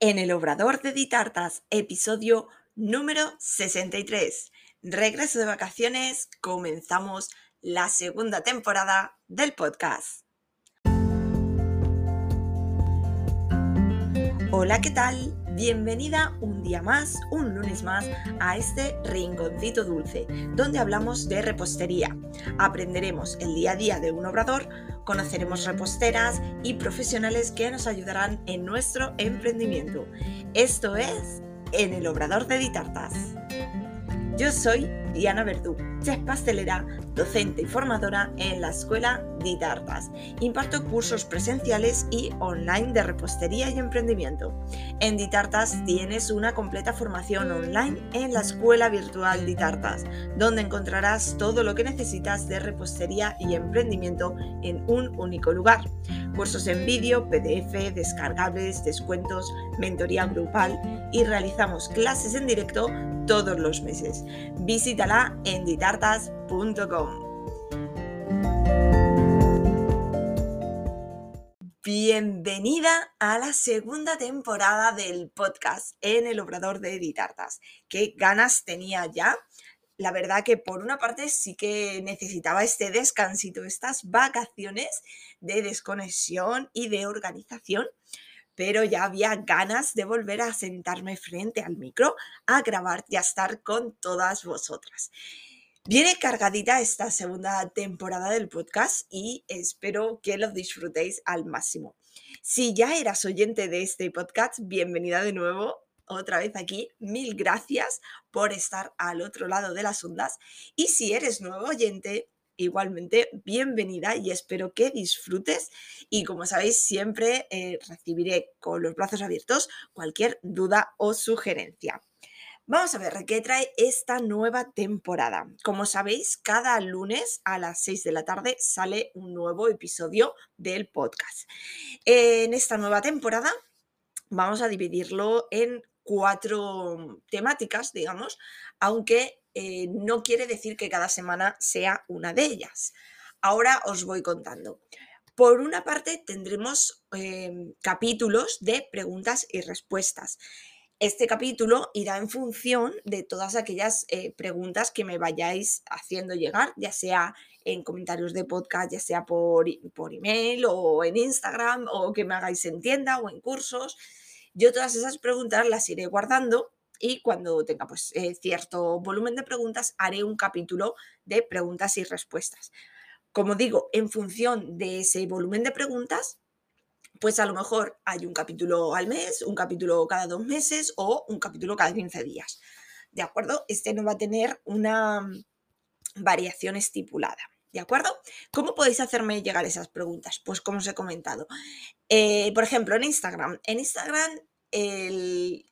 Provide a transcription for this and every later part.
en el Obrador de Ditartas, episodio número 63. Regreso de vacaciones, comenzamos la segunda temporada del podcast. Hola, ¿qué tal? Bienvenida un día más, un lunes más, a este rinconcito dulce, donde hablamos de repostería. Aprenderemos el día a día de un obrador, conoceremos reposteras y profesionales que nos ayudarán en nuestro emprendimiento. Esto es En el Obrador de Ditartas. Yo soy Diana Verdú, chef pastelera, docente y formadora en la Escuela Ditartas. Imparto cursos presenciales y online de repostería y emprendimiento. En Ditartas tienes una completa formación online en la Escuela Virtual Ditartas, donde encontrarás todo lo que necesitas de repostería y emprendimiento en un único lugar. Cursos en vídeo, PDF, descargables, descuentos, mentoría grupal y realizamos clases en directo todos los meses. Visítala en ditartas.com. Bienvenida a la segunda temporada del podcast en el Obrador de Ditartas. Qué ganas tenía ya. La verdad que por una parte sí que necesitaba este descansito, estas vacaciones de desconexión y de organización pero ya había ganas de volver a sentarme frente al micro, a grabar y a estar con todas vosotras. Viene cargadita esta segunda temporada del podcast y espero que lo disfrutéis al máximo. Si ya eras oyente de este podcast, bienvenida de nuevo otra vez aquí. Mil gracias por estar al otro lado de las ondas. Y si eres nuevo oyente, igualmente bienvenida y espero que disfrutes y como sabéis siempre eh, recibiré con los brazos abiertos cualquier duda o sugerencia. Vamos a ver qué trae esta nueva temporada. Como sabéis, cada lunes a las 6 de la tarde sale un nuevo episodio del podcast. En esta nueva temporada vamos a dividirlo en cuatro temáticas, digamos, aunque eh, no quiere decir que cada semana sea una de ellas. Ahora os voy contando. Por una parte tendremos em, capítulos de preguntas y respuestas. Este capítulo irá en función de todas aquellas eh, preguntas que me vayáis haciendo llegar, ya sea en comentarios de podcast, ya sea por, por email o en Instagram o que me hagáis en tienda o en cursos. Yo todas esas preguntas las iré guardando y cuando tenga pues, eh, cierto volumen de preguntas haré un capítulo de preguntas y respuestas. Como digo, en función de ese volumen de preguntas, pues a lo mejor hay un capítulo al mes, un capítulo cada dos meses o un capítulo cada 15 días. ¿De acuerdo? Este no va a tener una mm, variación estipulada. ¿De acuerdo? ¿Cómo podéis hacerme llegar esas preguntas? Pues como os he comentado. Eh, por ejemplo, en Instagram. En Instagram el,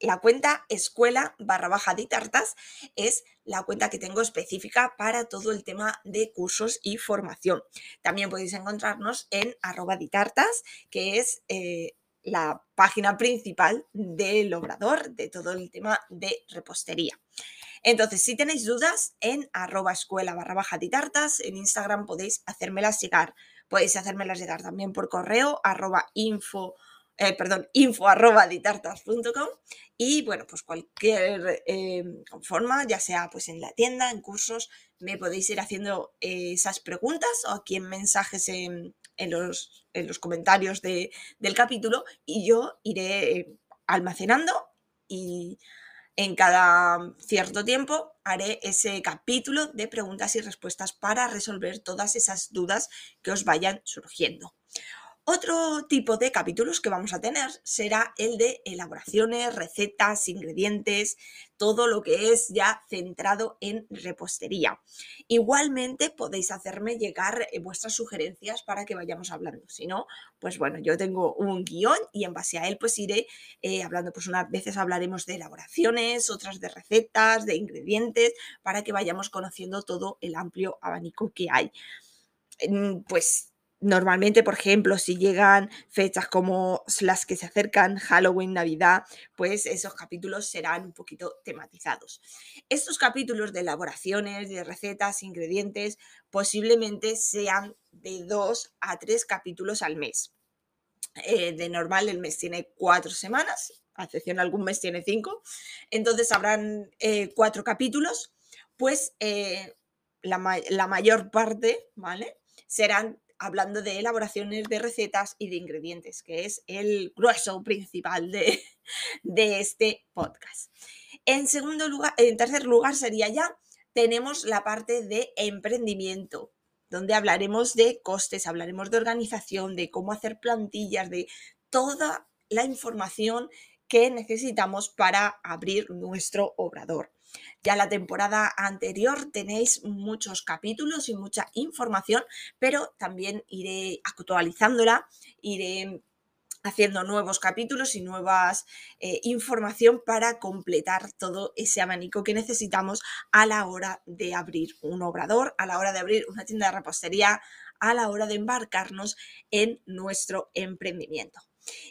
la cuenta escuela barra baja de tartas es la cuenta que tengo específica para todo el tema de cursos y formación. También podéis encontrarnos en arroba ditartas, que es eh, la página principal del obrador de todo el tema de repostería. Entonces, si tenéis dudas, en arroba escuela barra baja ditartas, en Instagram podéis hacérmelas llegar. Podéis hacérmelas llegar también por correo, arroba info eh, perdón, info arroba y bueno, pues cualquier eh, forma, ya sea pues en la tienda, en cursos, me podéis ir haciendo eh, esas preguntas o aquí en mensajes en, los, en los, comentarios del capítulo y yo iré almacenando y en cada cierto tiempo haré ese capítulo de preguntas y respuestas para resolver todas esas dudas que os vayan surgiendo. Otro tipo de capítulos que vamos a tener será el de elaboraciones, recetas, ingredientes, todo lo que es ya centrado en repostería. Igualmente podéis hacerme llegar eh, vuestras sugerencias para que vayamos hablando. Si no, pues bueno, yo tengo un guion y en base a él pues iré eh, hablando, pues unas veces hablaremos de elaboraciones, otras de recetas, de ingredientes, para que vayamos conociendo todo el amplio abanico que hay. Pues Normalmente, por ejemplo, si llegan fechas como las que se acercan, Halloween, Navidad, pues esos capítulos serán un poquito tematizados. Estos capítulos de elaboraciones, de recetas, ingredientes, posiblemente sean de dos a tres capítulos al mes. Eh, de normal el mes tiene cuatro semanas, a excepción algún mes tiene cinco, entonces habrán eh, cuatro capítulos, pues eh, la, la, mayor parte, ¿vale? Serán hablando de elaboraciones de recetas y de ingredientes, que es el grueso principal de, de este podcast. En segundo lugar, en tercer lugar sería ya, tenemos la parte de emprendimiento, donde hablaremos de costes, hablaremos de organización, de cómo hacer plantillas, de toda la información que necesitamos para abrir nuestro obrador. Ya la temporada anterior tenéis muchos capítulos y mucha información, pero también iré actualizándola, iré haciendo nuevos capítulos y nuevas eh, información para completar todo ese abanico que necesitamos a la hora de abrir un obrador, a la hora de abrir una tienda de repostería, a la hora de embarcarnos en nuestro emprendimiento.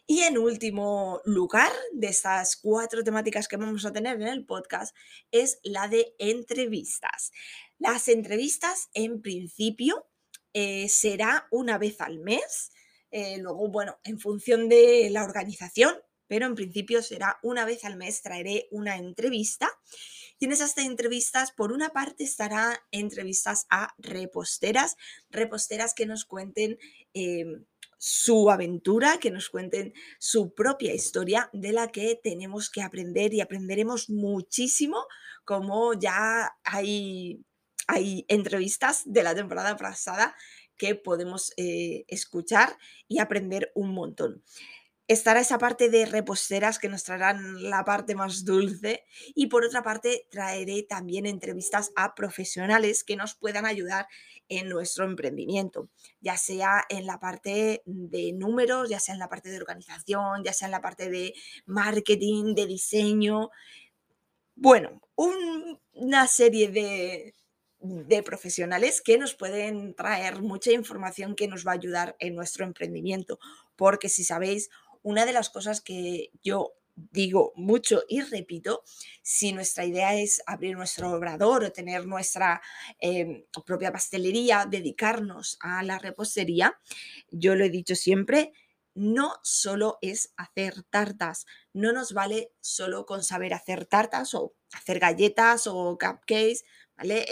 Y en último lugar de estas cuatro temáticas que vamos a tener en el podcast es la de entrevistas. Las entrevistas en principio eh, será una vez al mes. Eh, luego, bueno, en función de la organización, pero en principio será una vez al mes, traeré una entrevista. Y en esas entrevistas, por una parte, estará entrevistas a reposteras, reposteras que nos cuenten em, su aventura, que nos cuenten su propia historia de la que tenemos que aprender y aprenderemos muchísimo, como ya hay, hay entrevistas de la temporada pasada que podemos eh, escuchar y aprender un montón. Estará esa parte de reposteras que nos traerán la parte más dulce y por otra parte traeré también entrevistas a profesionales que nos puedan ayudar en nuestro emprendimiento, ya sea en la parte de números, ya sea en la parte de organización, ya sea en la parte de marketing, de diseño. Bueno, una serie de, de profesionales que nos pueden traer mucha información que nos va a ayudar en nuestro emprendimiento. Porque si sabéis, una de las cosas que yo digo mucho y repito, si nuestra idea es abrir nuestro obrador o tener nuestra em, propia pastelería, dedicarnos a la repostería, yo lo he dicho siempre, no solo es hacer tartas, no nos vale solo con saber hacer tartas o hacer galletas o cupcakes, ¿vale?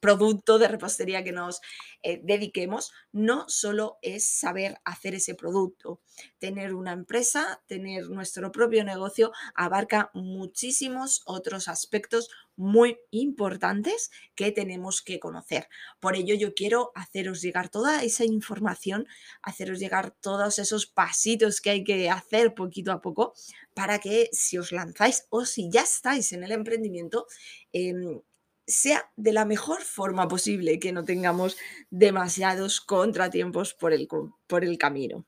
Producto de repostería que nos eh, dediquemos, no solo es saber hacer ese producto. Tener una empresa, tener nuestro propio negocio, abarca muchísimos otros aspectos muy importantes que tenemos que conocer. Por ello yo quiero haceros llegar toda esa información, haceros llegar todos esos pasitos que hay que hacer poquito a poco para que si os lanzáis o si ya estáis en el emprendimiento, em, sea de la mejor forma posible, que no tengamos demasiados contratiempos por el, por el camino.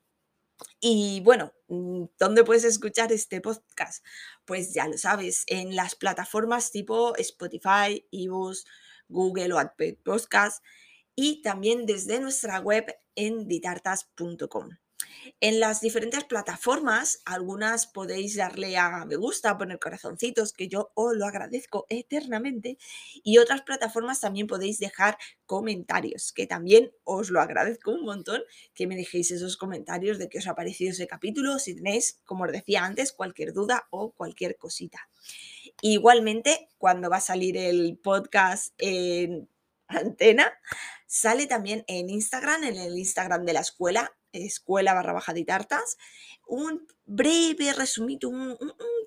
Y bueno, mm, ¿dónde puedes escuchar este podcast? Pues ya lo sabes, en las plataformas tipo Spotify, ebooks, Google o Apple Podcast y también desde nuestra web en ditartas.com. En las diferentes plataformas, algunas podéis darle a me gusta, poner corazoncitos, que yo os lo agradezco eternamente. Y otras plataformas también podéis dejar comentarios, que también os lo agradezco un montón, que me dejéis esos comentarios de qué os ha parecido ese capítulo, si tenéis, como os decía antes, cualquier duda o cualquier cosita. Igualmente, cuando va a salir el podcast en antena, sale también en Instagram, en el Instagram de la escuela, escuela barra baja de tartas, un breve resumito, un,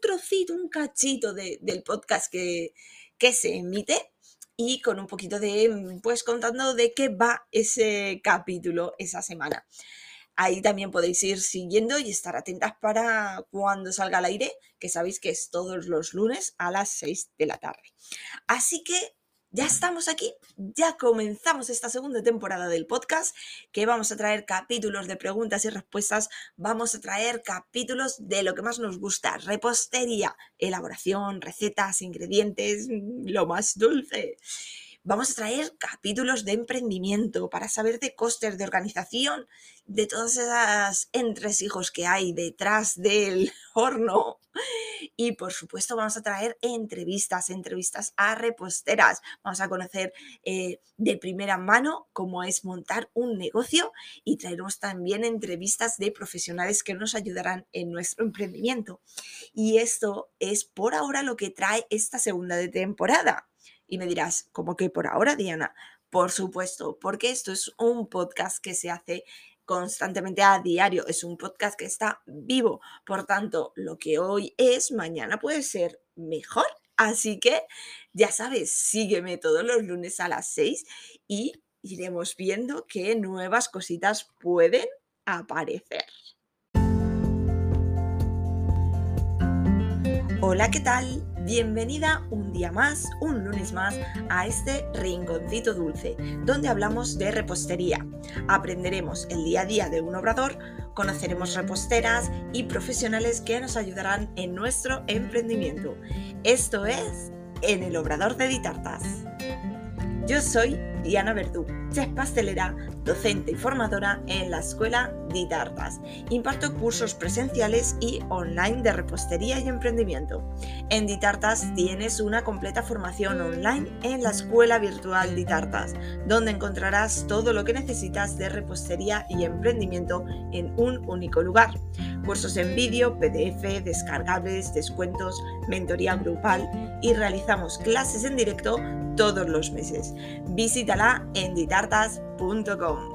trocito, un cachito del podcast que, que se emite y con un poquito de, pues contando de qué va ese capítulo esa semana. Ahí también podéis ir siguiendo y estar atentas para cuando salga al aire, que sabéis que es todos los lunes a las 6 de la tarde. Así que ya estamos aquí, ya comenzamos esta segunda temporada del podcast, que vamos a traer capítulos de preguntas y respuestas, vamos a traer capítulos de lo que más nos gusta, repostería, elaboración, recetas, ingredientes, lo más dulce. Vamos a traer capítulos de emprendimiento para saber de costes, de organización, de todas esas entresijos que hay detrás del horno Y por supuesto vamos a traer entrevistas, entrevistas a reposteras. Vamos a conocer eh, de primera mano cómo es montar un negocio y traeremos también entrevistas de profesionales que nos ayudarán en nuestro emprendimiento. Y esto es por ahora lo que trae esta segunda de temporada. Y me dirás, ¿cómo que por ahora, Diana? Por supuesto, porque esto es un podcast que se hace constantemente a diario. Es un podcast que está vivo. Por tanto, lo que hoy es, mañana puede ser mejor. Así que, ya sabes, sígueme todos los lunes a las 6 y iremos viendo qué nuevas cositas pueden aparecer. Hola, ¿qué tal? Bienvenida un día más, un lunes más, a este rinconcito dulce, donde hablamos de repostería. Aprenderemos el día a día de un obrador, conoceremos reposteras y profesionales que nos ayudarán en nuestro emprendimiento. Esto es En el Obrador de Ditartas. Yo soy Diana Verdú, chef pastelera, docente y formadora en la Escuela Ditartas. Imparto cursos presenciales y online de repostería y emprendimiento. En Ditartas tienes una completa formación online en la Escuela Virtual Ditartas, donde encontrarás todo lo que necesitas de repostería y emprendimiento en un único lugar. Cursos en vídeo, PDF, descargables, descuentos, mentoría grupal y realizamos clases en directo todos los meses. En ditartas.com.